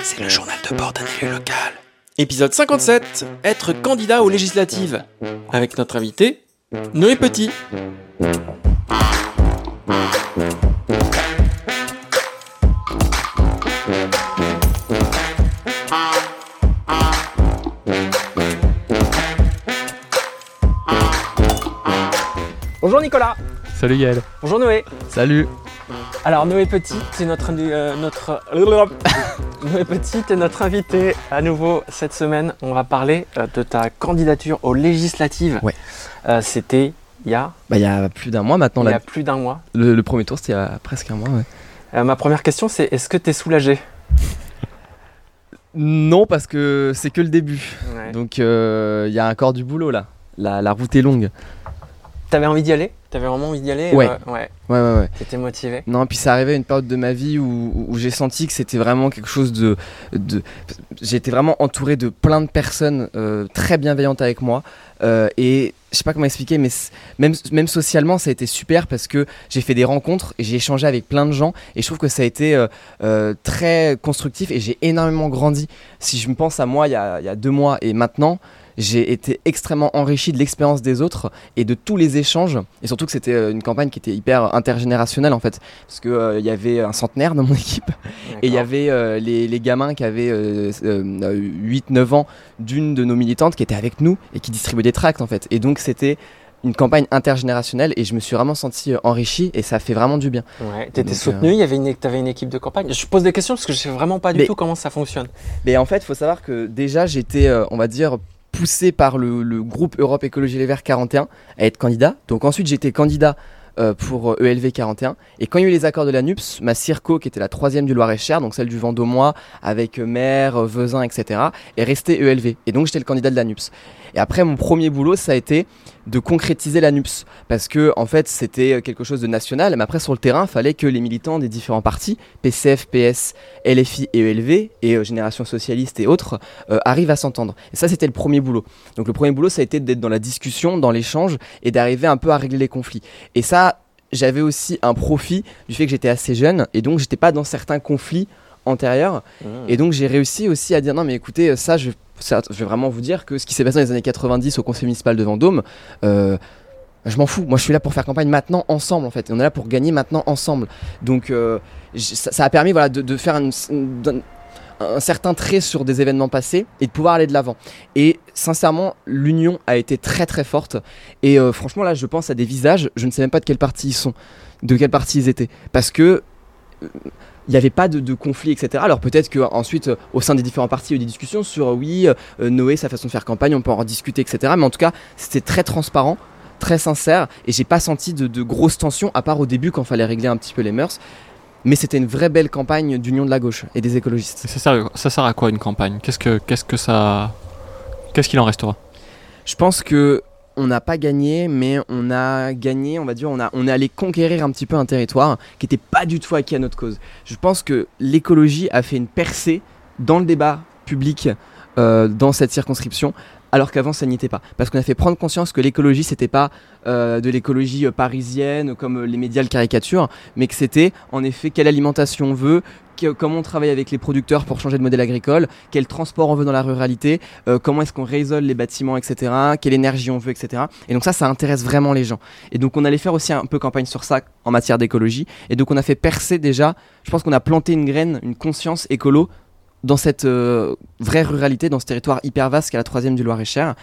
C'est le journal de bord d'un élu local. Épisode 57, être candidat aux législatives. Avec notre invité, Noé Petit. Bonjour Nicolas. Salut Yael. Bonjour Noé. Salut. Alors Noé Petit, c'est notre, euh, notre Noé Petit est notre invité à nouveau cette semaine. On va parler euh, de ta candidature aux législatives. Ouais. Euh, C'était il y a, Bah il y a plus d'un mois maintenant. il y a plus d'un mois. Le, le premier tour c'était il y a presque un mois. Ouais. Ma première question c'est est-ce que tu es soulagé? Non parce que c'est que le début. Donc il y a encore du boulot là. La, la route est longue. T'avais envie d'y aller? T'avais vraiment envie d'y aller? Ouais. Euh, ouais. Ouais ouais ouais. T'étais motivé? Non puis ça arrivait à une période de ma vie où, où j'ai senti que c'était vraiment quelque chose de... de... J'étais vraiment entouré de plein de personnes euh, très bienveillantes avec moi. Euh, et je sais pas comment expliquer, mais même, même socialement, ça a été super parce que j'ai fait des rencontres et j'ai échangé avec plein de gens. Et je trouve que ça a été euh, euh, très constructif et j'ai énormément grandi. Si je me pense à moi il y a, il y a deux mois et maintenant, j'ai été extrêmement enrichi de l'expérience des autres et de tous les échanges. Et surtout que c'était euh, une campagne qui était hyper intergénérationnelle en fait. Parce qu'il il y avait un centenaire dans mon équipe. Et il y avait euh, les, les gamins qui avaient euh, 8-9 ans d'une de nos militantes qui était avec nous et qui distribuait des tracts en fait. Et donc c'était une campagne intergénérationnelle et je me suis vraiment senti euh, enrichi et ça fait vraiment du bien. Ouais, t'étais Donc, soutenu, euh, il y avait une, t'avais une équipe de campagne. Je pose des questions parce que je sais vraiment pas du Mais- tout comment ça fonctionne. Mais en fait, il faut savoir que déjà j'étais, euh, on va dire, poussé par le, groupe Europe Écologie Les Verts 41 à être candidat. Donc ensuite j'étais candidat euh, pour euh, ELV 41. Et quand il y a eu les accords de la NUPS, ma Circo, qui était la troisième du Loir-et-Cher, donc celle du Vendômois, avec euh, Maire, Vezin, etc., est restée ELV. Et donc j'étais le candidat de la NUPS. Et après, mon premier boulot, ça a été de concrétiser la NUPS. Parce que, en fait, c'était quelque chose de national. Mais après, sur le terrain, il fallait que les militants des différents partis, PCF, PS, LFI et ELV, et Génération Socialiste et autres, arrivent à s'entendre. Et ça, c'était le premier boulot. Donc, le premier boulot, ça a été d'être dans la discussion, dans l'échange, et d'arriver un peu à régler les conflits. Et ça, j'avais aussi un profit du fait que j'étais assez jeune, et donc, j'étais pas dans certains conflits antérieurs. Et donc j'ai réussi aussi à dire non mais écoutez ça je, ça, je vais vraiment vous dire que ce qui s'est passé dans les années 90 au conseil municipal de Vendôme, euh, je m'en fous. Moi je suis là pour faire campagne maintenant ensemble en fait. Et on est là pour gagner maintenant ensemble. Donc euh, ça, ça a permis voilà, de, de faire une- un certain trait sur des événements passés et de pouvoir aller de l'avant. Et sincèrement, l'union a été très très forte. Et euh, franchement, là, je pense à des visages, je ne sais même pas de quel parti ils sont, de quel parti ils étaient. Parce que euh, il n'y avait pas de, conflit, etc. Alors peut-être qu'ensuite, au sein des différents partis, il y a eu des discussions sur euh, oui, euh, Noé, sa façon de faire campagne, on peut en discuter, etc. Mais en tout cas, c'était très transparent, très sincère, et j'ai pas senti de, de grosses tensions, à part au début quand il fallait régler un petit peu les mœurs. Mais c'était une vraie belle campagne d'union de la gauche et des écologistes. Et ça sert, ça sert à quoi une campagne? Qu'est-ce que qu'est-ce que ça qu'est-ce qu'il en restera? Je pense que on n'a pas gagné, mais on a gagné, on va dire, on, a, on est allé conquérir un petit peu un territoire qui n'était pas du tout acquis à notre cause. Je pense que l'écologie a fait une percée dans le débat public euh, dans cette circonscription, alors qu'avant ça n'y était pas. Parce qu'on a fait prendre conscience que l'écologie, c'était pas euh, de l'écologie euh, parisienne comme euh, les médias le caricaturent, mais que c'était en effet quelle alimentation on veut, que- comment on travaille avec les producteurs pour changer de modèle agricole, quel transport on veut dans la ruralité, comment est-ce qu'on réisole les bâtiments, etc., quelle énergie on veut, etc. Et donc ça, ça intéresse vraiment les gens. Et donc on allait faire aussi un peu campagne sur ça en matière d'écologie. Et donc on a fait percer déjà, je pense qu'on a planté une graine, une conscience écolo dans cette euh, vraie ruralité, dans ce territoire hyper vaste qu'est la troisième du Loir-et-Cher.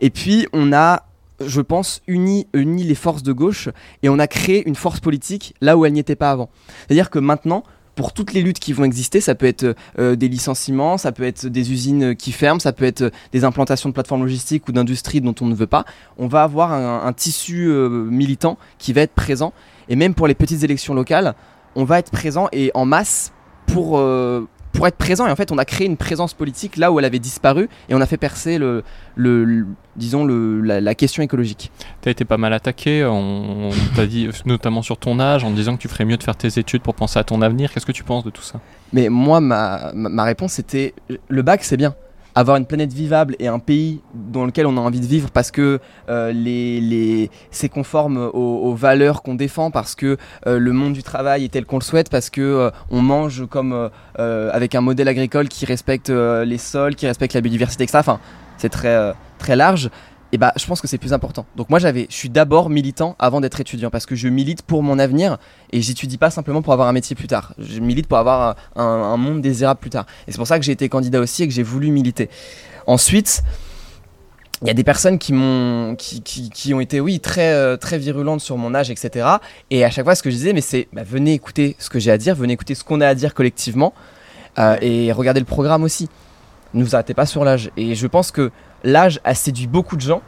Et puis on a je pense, uni, les forces de gauche et on a créé une force politique là où elle n'y était pas avant. C'est-à-dire que maintenant, pour toutes les luttes qui vont exister, ça peut être euh, des licenciements, ça peut être des usines qui ferment, ça peut être des implantations de plateformes logistiques ou d'industries dont on ne veut pas. On va avoir un, tissu euh, militant qui va être présent. Et même pour les petites élections locales, on va être présent et en masse pour, euh, pour être présent. Et en fait, on a créé une présence politique là où elle avait disparu et on a fait percer le, le, le- disons le, la, la question écologique. T'as été pas mal attaqué, on, on t'a dit notamment sur ton âge, en disant que tu ferais mieux de faire tes études pour penser à ton avenir. Qu'est-ce que tu penses de tout ça? Mais moi, ma, ma, ma réponse c'était le bac, c'est bien. Avoir une planète vivable et un pays dans lequel on a envie de vivre parce que euh, les, les, c'est conforme aux, valeurs qu'on défend, parce que euh, le monde du travail est tel qu'on le souhaite, parce que euh, on mange comme avec un modèle agricole qui respecte les sols, qui respecte la biodiversité, etc. Enfin, c'est très, très large. Et bah, je pense que c'est plus important. Donc moi, j'avais, je suis d'abord militant avant d'être étudiant parce que je milite pour mon avenir et j'étudie pas simplement pour avoir un métier plus tard. Je milite pour avoir un, un monde désirable plus tard. Et c'est pour ça que j'ai été candidat aussi et que j'ai voulu militer. Ensuite, il y a des personnes qui m'ont qui, qui, qui ont été oui très euh, très virulentes sur mon âge etc et à chaque fois ce que je disais mais c'est bah, venez écouter ce que j'ai à dire venez écouter ce qu'on a à dire collectivement euh, et regardez le programme aussi ne vous arrêtez pas sur l'âge et je pense que l'âge a séduit beaucoup de gens.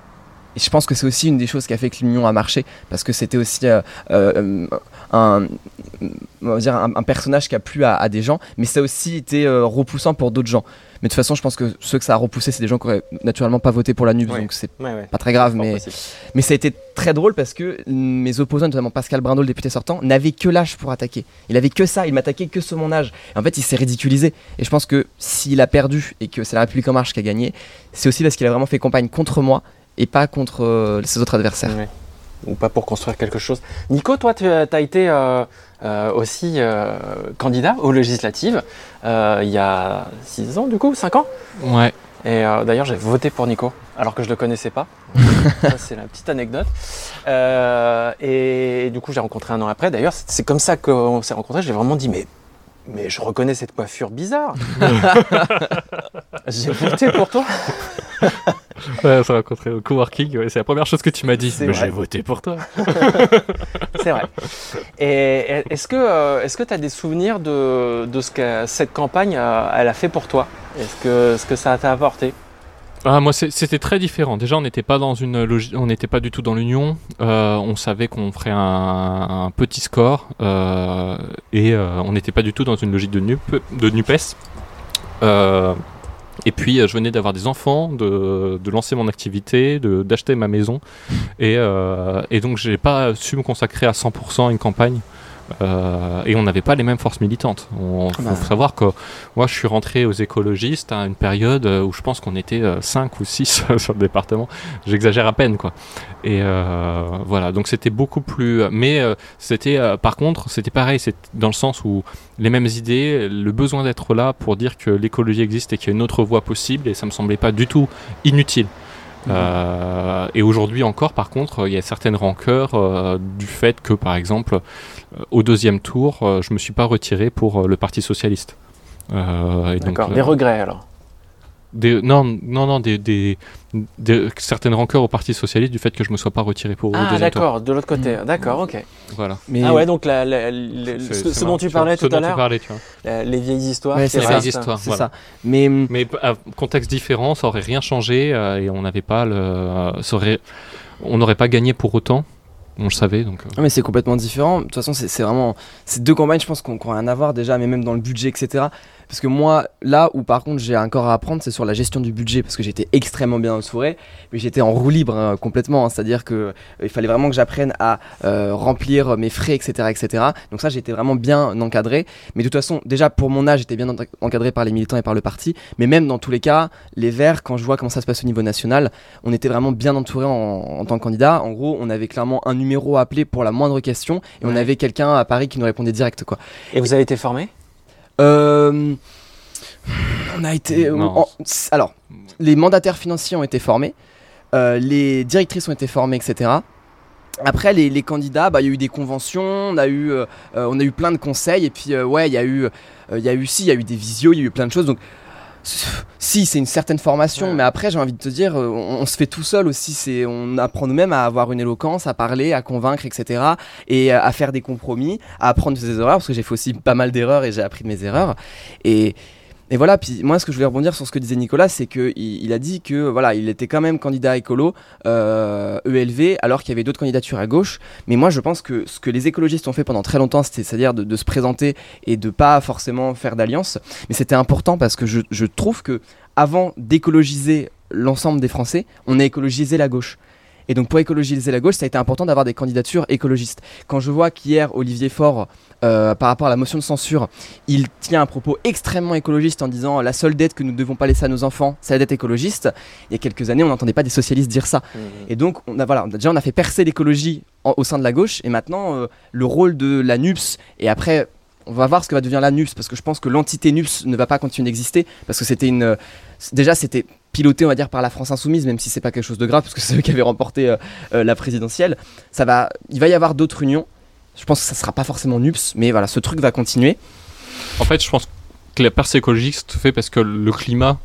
Et je pense que c'est aussi une des choses qui a fait que l'union a marché parce que c'était aussi euh, euh, un, on va dire un, un personnage qui a plu à, à des gens mais ça a aussi été euh, repoussant pour d'autres gens mais de toute façon je pense que ceux que ça a repoussé c'est des gens qui auraient naturellement pas voté pour la NUP Ouais. donc c'est Ouais, ouais. pas très grave mais possible. mais ça a été très drôle parce que mes opposants, notamment Pascal Brindot, le député sortant, n'avait que l'âge pour attaquer. Il avait que ça, il m'attaquait que sur mon âge. Et en fait, il s'est ridiculisé. Et je pense que s'il a perdu et que c'est la République En Marche qui a gagné, c'est aussi parce qu'il a vraiment fait campagne contre moi et pas contre euh, ses autres adversaires. Ou pas pour construire quelque chose. Nico, toi, tu as été euh, euh, aussi euh, candidat aux législatives il y a 6 ans, du coup, 5 ans? Ouais. Et d'ailleurs, j'ai voté pour Nico, alors que je le connaissais pas. ça, c'est la petite anecdote. Euh, et, du coup, j'ai rencontré un an après. D'ailleurs, c'est c'est comme ça qu'on s'est rencontrés. J'ai vraiment dit, mais, mais je reconnais cette coiffure bizarre. j'ai voté pour toi. Ouais, on s'est rencontrés au coworking. ouais, c'est la première chose que tu m'as dit. Mais j'ai voté pour toi. C'est vrai. Et est-ce que euh, est-ce que tu as des souvenirs de, de ce que cette campagne euh, elle a fait pour toi? Est-ce que ce que ça t'a apporté? Ah, moi, c'était très différent. Déjà, on n'était pas dans une on n'était pas du tout dans l'union. Euh, on savait qu'on ferait un, un petit score euh, et euh, on n'était pas du tout dans une logique de, nup, de Nupes. Et puis, euh, je venais d'avoir des enfants, de, de lancer mon activité, d'acheter ma maison, et, euh, et donc j'ai pas su me consacrer à 100% à une campagne. Euh, et on n'avait pas les mêmes forces militantes. Il faut Bah. savoir que moi, je suis rentré aux écologistes à une période euh, où je pense qu'on était 5 ou 6 sur le département. J'exagère à peine, quoi. Et euh, voilà, donc c'était beaucoup plus. Mais euh, c'était, euh, par contre, c'était pareil, c'est dans le sens où les mêmes idées, le besoin d'être là pour dire que l'écologie existe et qu'il y a une autre voie possible, et ça me semblait pas du tout inutile. Euh, et aujourd'hui encore, par contre, il y a certaines rancœurs euh, du fait que, par exemple, euh, au deuxième tour, euh, je me suis pas retiré pour le Parti socialiste. Euh, et donc, D'accord. Des regrets alors. Des- non, non, non, des, des, des- certaines rancœurs au Parti socialiste du fait que je me sois pas retiré pour Ah d'accord. De l'autre côté. D'accord. Ok. Voilà. Mais Ah ouais. Donc la- ce, dont tu parlais tout à dont tu l'heure, parlais, tu vois. la- les vieilles histoires. Ouais, c'est Les ça. vieilles histoires. c'est voilà. ça. Mais Mais à contexte différent, ça aurait rien changé euh, et on n'avait pas le, ça aurait, on n'aurait pas gagné pour autant. On le savait donc. euh, Non, mais c'est complètement différent. De toute façon, c'est vraiment. Ces deux campagnes, je pense qu'on qu'on a rien à voir déjà, mais même dans le budget, etc. Parce que moi, là où par contre j'ai encore à apprendre, c'est sur la gestion du budget, parce que j'étais extrêmement bien entouré, mais j'étais en roue libre hein, complètement. hein. C'est-à-dire que euh, il fallait vraiment que j'apprenne à euh, remplir mes frais, etc., etc. Donc ça, j'étais vraiment bien encadré. Mais de toute façon, déjà pour mon âge, j'étais bien en- encadré par les militants et par le parti. Mais même dans tous les cas, les Verts, quand je vois comment ça se passe au niveau national, on était vraiment bien entouré en, en tant que candidat. En gros, on avait clairement un numéro à appeler pour la moindre question et on avait quelqu'un à Paris qui nous répondait direct. Quoi. Et vous avez été formé? Euh, on a été. En- alors, les mandataires financiers ont été formés, euh, les directrices ont été formées, etc. Après, les, les candidats, bah, il y a eu des conventions, on a eu, euh, euh, on a eu plein de conseils, et puis euh, ouais, il y a eu, euh, il y a eu si, il y a eu des visios, il y a eu plein de choses. Donc, si, c'est une certaine formation, Ouais. mais après, j'ai envie de te dire, euh, on, on se fait tout seul aussi. C'est, on apprend nous-mêmes à avoir une éloquence, à parler, à convaincre, etc. Et euh, à faire des compromis, à apprendre de ses erreurs, parce que j'ai fait aussi pas mal d'erreurs et j'ai appris de mes erreurs. Et, et voilà, puis moi, ce que je voulais rebondir sur ce que disait Nicolas, c'est qu'il il a dit que voilà, il était quand même candidat écolo, euh, ELV, alors qu'il y avait d'autres candidatures à gauche. Mais moi, je pense que ce que les écologistes ont fait pendant très longtemps, c'est-à-dire de, de se présenter et de pas forcément faire d'alliance. Mais c'était important parce que je, je trouve que avant d'écologiser l'ensemble des Français, on a écologisé la gauche. Et donc pour écologiser la gauche, ça a été important d'avoir des candidatures écologistes. Quand je vois qu'hier, Olivier Faure, euh, par rapport à la motion de censure, il tient un propos extrêmement écologiste en disant la seule dette que nous ne devons pas laisser à nos enfants, c'est la dette écologiste. Il y a quelques années, on n'entendait pas des socialistes dire ça. Mhm. Et donc, on a, voilà, déjà, on a fait percer l'écologie au sein de la gauche. Et maintenant, euh, le rôle de la NUPS, et après, on va voir ce que va devenir la NUPS, parce que je pense que l'entité NUPS ne va pas continuer d'exister, parce que c'était une. euh, déjà, c'était piloté, on va dire, par la France Insoumise, même si c'est pas quelque chose de grave, parce que c'est eux qui avaient remporté euh, euh, la présidentielle. Ça va, il va y avoir d'autres unions. Je pense que ça sera pas forcément NUPS, mais voilà, ce truc va continuer. En fait, je pense que la percée écologique se fait parce que le climat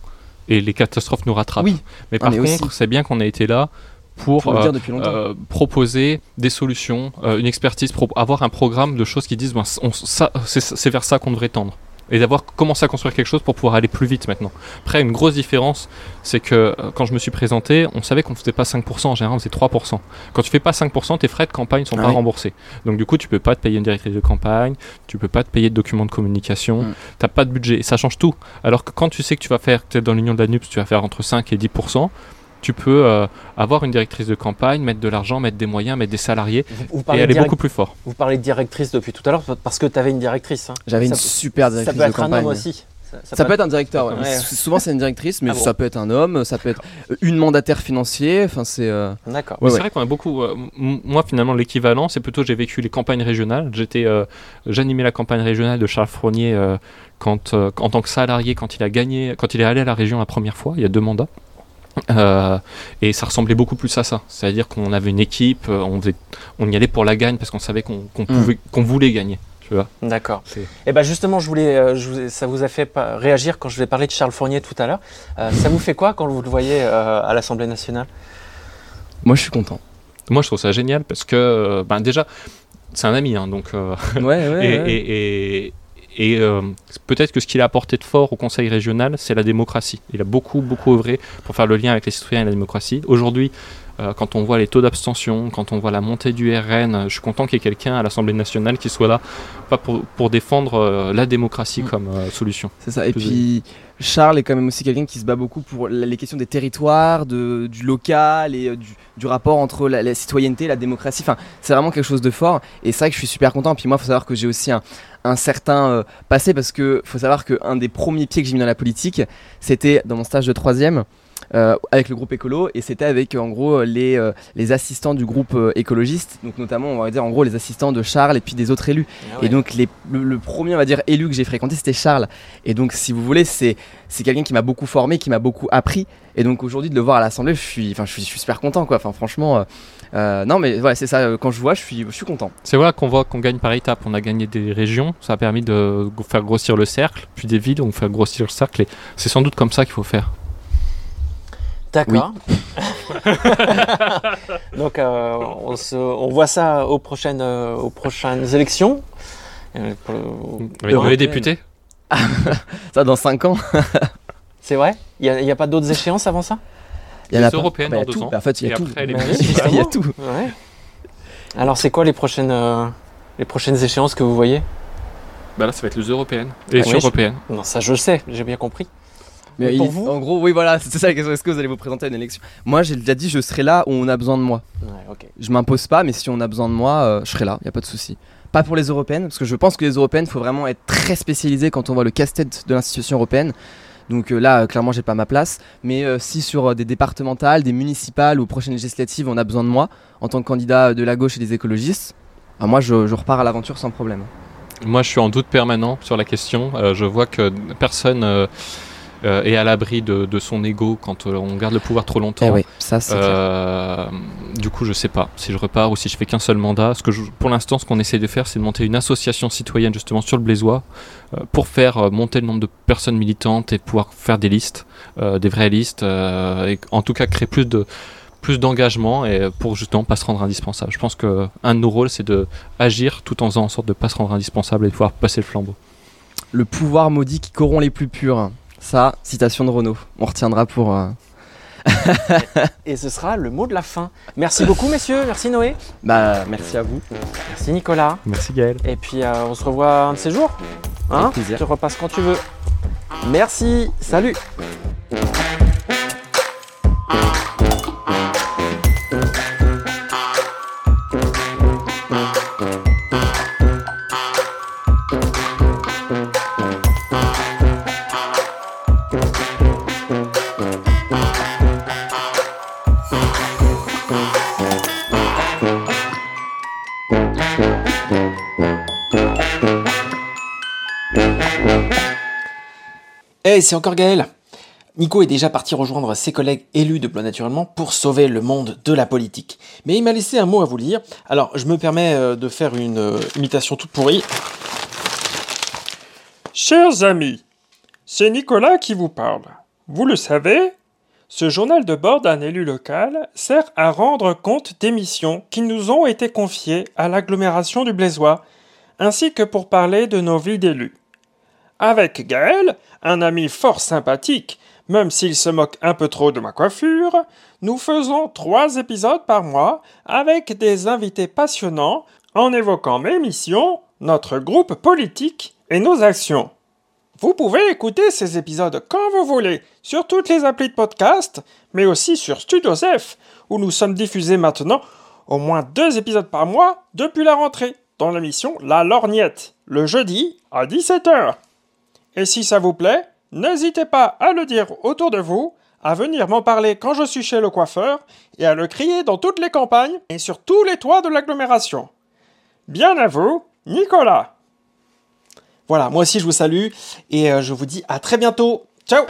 et les catastrophes nous rattrapent. Oui. Mais Ah, par mais contre, c'est bien qu'on ait été là pour euh, euh, proposer des solutions, euh, une expertise, avoir un programme de choses qui disent ben, c'est vers ça qu'on devrait tendre. Et d'avoir commencé à construire quelque chose pour pouvoir aller plus vite maintenant. Après, une grosse différence, c'est que euh, quand je me suis présenté, on savait qu'on ne faisait pas 5%, en général on faisait 3%. Quand tu fais pas 5%, tes frais de campagne sont Ah pas oui. remboursés. Donc du coup, tu peux pas te payer une directrice de campagne, tu peux pas te payer de documents de communication, Mm. t'as pas de budget. Et ça change tout. Alors que quand tu sais que tu vas faire, tu es dans l'union de la NUPS, tu vas faire entre 5 et 10%, tu peux euh, avoir une directrice de campagne, mettre de l'argent, mettre des moyens, mettre des salariés Vous, vous et aller direct- beaucoup plus fort. vous parlez de directrice depuis tout à l'heure parce que tu avais une directrice. hein. J'avais une ça- super Ça directrice peut être de un campagne. homme aussi. Ça, Ça, peut être un directeur, ouais. Ouais. S- Souvent c'est une directrice, mais Ah bon ça peut être un homme, ça peut être une mandataire financier. Enfin, c'est. euh, D'accord. Mais Ouais, c'est vrai qu'on a beaucoup. euh, moi, finalement, l'équivalent, c'est plutôt j'ai vécu les campagnes régionales. J'étais, euh, j'animais la campagne régionale de Charles Fournier euh, quand, euh, en tant que salarié quand il a gagné, quand il est allé à la région la première fois. Il y a deux mandats. Euh, et ça ressemblait beaucoup plus à ça. C'est-à-dire qu'on avait une équipe, euh, on, faisait- on y allait pour la gagne parce qu'on savait qu'on qu'on pouvait, qu'on voulait gagner. Tu vois. D'accord. Et ben justement, je voulais, euh, je vous ai- ça vous a fait réagir quand je vous ai parlé de Charles Fournier tout à l'heure. Euh, ça vous fait quoi quand vous le voyez euh, à l'Assemblée nationale? Moi, je suis content. Moi, je trouve ça génial parce que, ben, déjà, c'est un ami, hein, donc. euh, Ouais, ouais. Et, ouais. et- et- et, euh, peut-être que ce qu'il a apporté de fort au Conseil régional, c'est la démocratie. Il a beaucoup, beaucoup œuvré pour faire le lien avec les citoyens et la démocratie. Aujourd'hui, euh, quand on voit les taux d'abstention, quand on voit la montée du RN, je suis content qu'il y ait quelqu'un à l'Assemblée nationale qui soit là, pas pour, pour défendre euh, la démocratie Mm. comme solution. C'est ça. Et puis, Charles est quand même aussi quelqu'un qui se bat beaucoup pour les questions des territoires, du local et euh, du, rapport entre la, citoyenneté et la démocratie. Enfin, c'est vraiment quelque chose de fort. Et c'est vrai que je suis super content. Puis moi, il faut savoir que j'ai aussi un, un certain euh, passé parce que faut savoir qu'un des premiers pieds que j'ai mis dans la politique, c'était dans mon stage de troisième. Euh, avec le groupe écolo et c'était avec en gros les, euh, les assistants du groupe euh, écologiste donc notamment on va dire en gros les assistants de Charles et puis des autres élus Ah et donc les- le, le premier on va dire élu que j'ai fréquenté c'était Charles. Et donc si vous voulez c'est c'est quelqu'un qui m'a beaucoup formé, qui m'a beaucoup appris. Et donc aujourd'hui de le voir à l'Assemblée, je suis enfin je suis, je suis super content quoi. Enfin franchement euh, euh, non mais voilà c'est ça. Quand je vois je suis je suis content. C'est vrai qu'on voit qu'on gagne par étapes. On a gagné des régions, ça a permis de faire grossir le cercle, puis des villes, on fait grossir le cercle. Et c'est sans doute comme ça qu'il faut faire. D'accord. Donc euh, on, se- on voit ça aux prochaines, euh, aux prochaines élections. Euh, pour le- les députés Ça dans 5 ans. C'est vrai? Il n'y a, pas d'autres échéances avant ça? Il y en Les a pas. européennes Bah, dans deux tout. ans. Bah, en fait il y Et a tout. après, les Bah oui, il y a justement. tout. Ouais. Alors c'est quoi les prochaines, euh, les prochaines échéances que vous voyez? Bah là, ça va être les européennes. Les Oui, européennes. Non, ça je sais, j'ai bien compris. Mais Et pour il- vous en gros oui voilà c'est ça la question. Est-ce que vous allez vous présenter à une élection? Moi j'ai déjà dit je serai là où on a besoin de moi. Ouais, ok. Je m'impose pas, mais si on a besoin de moi, euh, je serai là, il a pas de souci. Pas pour les européennes, parce que je pense que les européennes, il faut vraiment être très spécialisé quand on voit le casse-tête de l'institution européenne. Donc euh, là, euh, clairement, j'ai pas ma place. Mais euh, si sur euh, des départementales, des municipales ou prochaines législatives, on a besoin de moi, en tant que candidat de la gauche et des écologistes, bah, moi, je, je repars à l'aventure sans problème. Moi, je suis en doute permanent sur la question. Euh, je vois que personne euh, est à l'abri de, de son ego quand euh, on garde le pouvoir trop longtemps. Eh oui, ça. Euh, du coup, je sais pas si je repars ou si je fais qu'un seul mandat. Ce que je- pour l'instant, ce qu'on essaie de faire, c'est de monter une association citoyenne justement sur le Blésois euh, pour faire euh, monter le nombre de personnes militantes et pouvoir faire des listes, euh, des vraies listes, euh, et en tout cas créer plus de plus d'engagement et pour justement pas se rendre indispensable. Je pense que un de nos rôles, c'est de agir tout en faisant en sorte de pas se rendre indispensable et de pouvoir passer le flambeau. Le pouvoir maudit qui corrompt les plus purs. Ça, citation de Renault. On retiendra pour. euh, Et ce sera le mot de la fin. Merci beaucoup messieurs, merci Noé, Bah, merci à vous. merci Nicolas. Merci Gaël. Et puis euh, on se revoit un de ces jours. Hein? Avec plaisir. Tu repasses quand tu veux. Merci, salut Hey, c'est encore Gaël. Nico est déjà parti rejoindre ses collègues élus de Blois Naturellement pour sauver le monde de la politique. Mais il m'a laissé un mot à vous lire. Alors, je me permets euh, de faire une euh, imitation toute pourrie. Chers amis, c'est Nicolas qui vous parle. Vous le savez, ce journal de bord d'un élu local sert à rendre compte des missions qui nous ont été confiées à l'agglomération du Blaisois, ainsi que pour parler de nos vies d'élus. Avec Gaël, un ami fort sympathique, même s'il se moque un peu trop de ma coiffure, nous faisons trois épisodes par mois avec des invités passionnants en évoquant mes missions, notre groupe politique et nos actions. Vous pouvez écouter ces épisodes quand vous voulez sur toutes les applis de podcast, mais aussi sur Studio F, où nous sommes diffusés maintenant au moins deux épisodes par mois depuis la rentrée, dans l'émission La Lorgnette, le jeudi à 17h. Et si ça vous plaît, n'hésitez pas à le dire autour de vous, à venir m'en parler quand je suis chez le coiffeur, et à le crier dans toutes les campagnes et sur tous les toits de l'agglomération. Bien à vous, Nicolas Voilà, moi aussi je vous salue et euh, je vous dis à très bientôt. Ciao